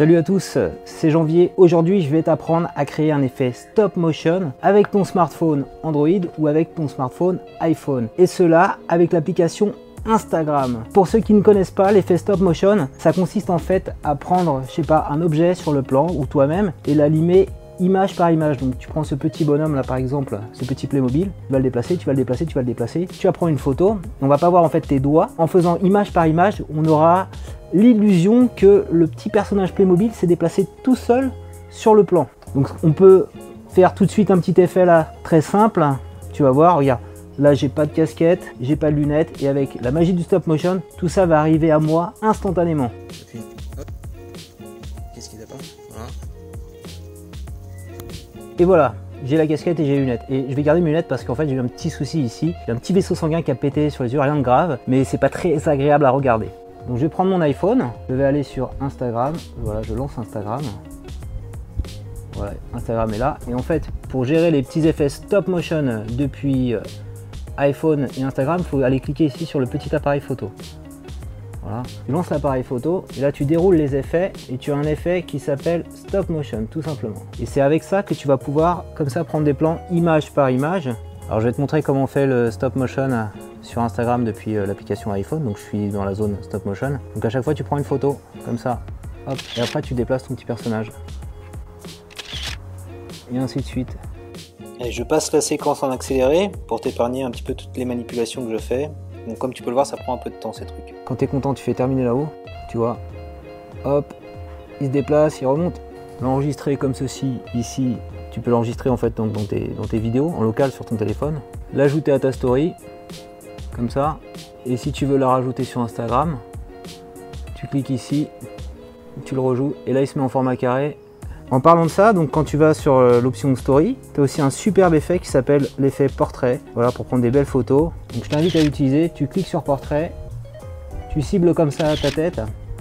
Salut à tous, c'est Janvier. Aujourd'hui, je vais t'apprendre à créer un effet stop motion avec ton smartphone Android ou avec ton smartphone iPhone. Et cela avec l'application Instagram. Pour ceux qui ne connaissent pas l'effet stop motion, ça consiste en fait à prendre, je sais pas, un objet sur le plan ou toi-même et l'animer image par image. Donc tu prends ce petit bonhomme là par exemple, ce petit Playmobil, tu vas le déplacer, tu vas le déplacer, tu vas le déplacer. Tu vas prendre une photo. On va pas voir en fait tes doigts. En faisant image par image, on aura l'illusion que le petit personnage Playmobil s'est déplacé tout seul sur le plan. Donc on peut faire tout de suite un petit effet là très simple. Tu vas voir, regarde, là j'ai pas de casquette, j'ai pas de lunettes et avec la magie du stop motion, tout ça va arriver à moi instantanément. Qu'est-ce qui pas Et voilà, j'ai la casquette et j'ai les lunettes. Et je vais garder mes lunettes parce qu'en fait j'ai eu un petit souci ici. J'ai un petit vaisseau sanguin qui a pété sur les yeux, rien de grave, mais c'est pas très agréable à regarder. Donc je vais prendre mon iPhone, je vais aller sur Instagram, voilà, je lance Instagram. Voilà, Instagram est là. Et en fait, pour gérer les petits effets stop motion depuis euh, iPhone et Instagram, il faut aller cliquer ici sur le petit appareil photo. Voilà. Tu lances l'appareil photo et là tu déroules les effets et tu as un effet qui s'appelle stop motion tout simplement. Et c'est avec ça que tu vas pouvoir comme ça prendre des plans image par image. Alors je vais te montrer comment on fait le stop motion sur Instagram depuis euh, l'application iPhone, donc je suis dans la zone stop motion. Donc à chaque fois tu prends une photo, comme ça, hop, et après tu déplaces ton petit personnage. Et ainsi de suite. Et je passe la séquence en accéléré pour t'épargner un petit peu toutes les manipulations que je fais. Donc comme tu peux le voir, ça prend un peu de temps ces trucs. Quand tu es content, tu fais terminer là-haut, tu vois. Hop, il se déplace, il remonte. L'enregistrer comme ceci, ici, tu peux l'enregistrer en fait dans, tes, dans tes vidéos, en local sur ton téléphone. L'ajouter à ta story, ça. Et si tu veux la rajouter sur Instagram, tu cliques ici, tu le rejoues et là il se met en format carré. En parlant de ça, donc quand tu vas sur euh, l'option story, tu as aussi un superbe effet qui s'appelle l'effet portrait, voilà pour prendre des belles photos. Donc je t'invite à l'utiliser, tu cliques sur portrait, tu cibles comme ça ta tête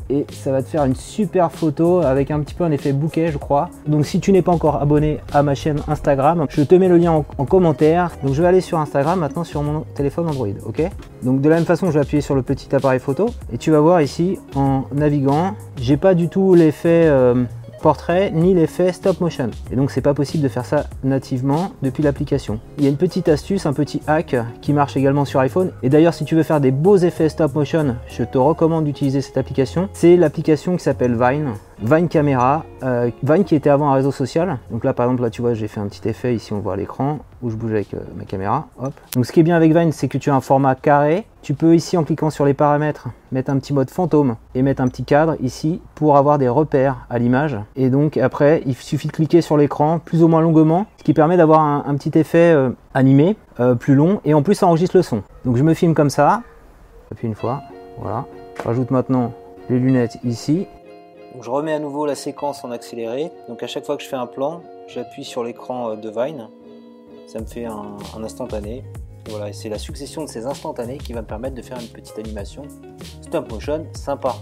et ça va te faire une super photo avec un petit peu un effet bouquet je crois. Donc si tu n'es pas encore abonné à ma chaîne Instagram, je te mets le lien en, commentaire. Donc je vais aller sur Instagram maintenant sur mon téléphone Android, ok? Donc de la même façon je vais appuyer sur le petit appareil photo et tu vas voir ici en naviguant, j'ai pas du tout l'effet... Euh, portrait ni l'effet stop motion. Et donc c'est pas possible de faire ça nativement depuis l'application. Il y a une petite astuce, un petit hack qui marche également sur iPhone. Et d'ailleurs si tu veux faire des beaux effets stop motion, je te recommande d'utiliser cette application. C'est l'application qui s'appelle Vine. Vine Camera, euh, Vine qui était avant un réseau social. Donc là par exemple là tu vois j'ai fait un petit effet ici on voit l'écran où je bouge avec euh, ma caméra. Hop. Donc ce qui est bien avec Vine c'est que tu as un format carré. Tu peux ici en cliquant sur les paramètres mettre un petit mode fantôme et mettre un petit cadre ici pour avoir des repères à l'image. Et donc après il suffit de cliquer sur l'écran plus ou moins longuement ce qui permet d'avoir un, petit effet euh, animé plus long et en plus ça enregistre le son. Donc je me filme comme ça. J'appuie une fois. Voilà. Je rajoute maintenant les lunettes ici je remets à nouveau la séquence en accéléré. Donc à chaque fois que je fais un plan, j'appuie sur l'écran euh, de Vine. Ça me fait un, instantané. voilà, et c'est la succession de ces instantanés qui va me permettre de faire une petite animation stop motion sympa.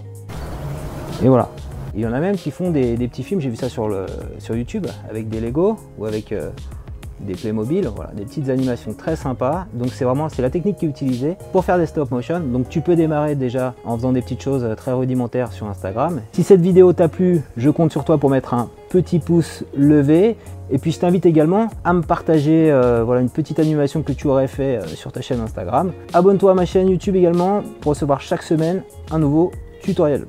Et voilà. Il y en a même qui font des, petits films, j'ai vu ça sur, le, sur YouTube, avec des Lego ou avec euh, des Playmobil, voilà, des petites animations très sympas. Donc c'est vraiment c'est la technique qui est utilisée pour faire des stop motion. Donc tu peux démarrer déjà en faisant des petites choses euh, très rudimentaires sur Instagram. Si cette vidéo t'a plu, je compte sur toi pour mettre un petit pouce levé. Et puis je t'invite également à me partager euh, voilà, une petite animation que tu aurais fait euh, sur ta chaîne Instagram. Abonne-toi à ma chaîne YouTube également pour recevoir chaque semaine un nouveau tutoriel.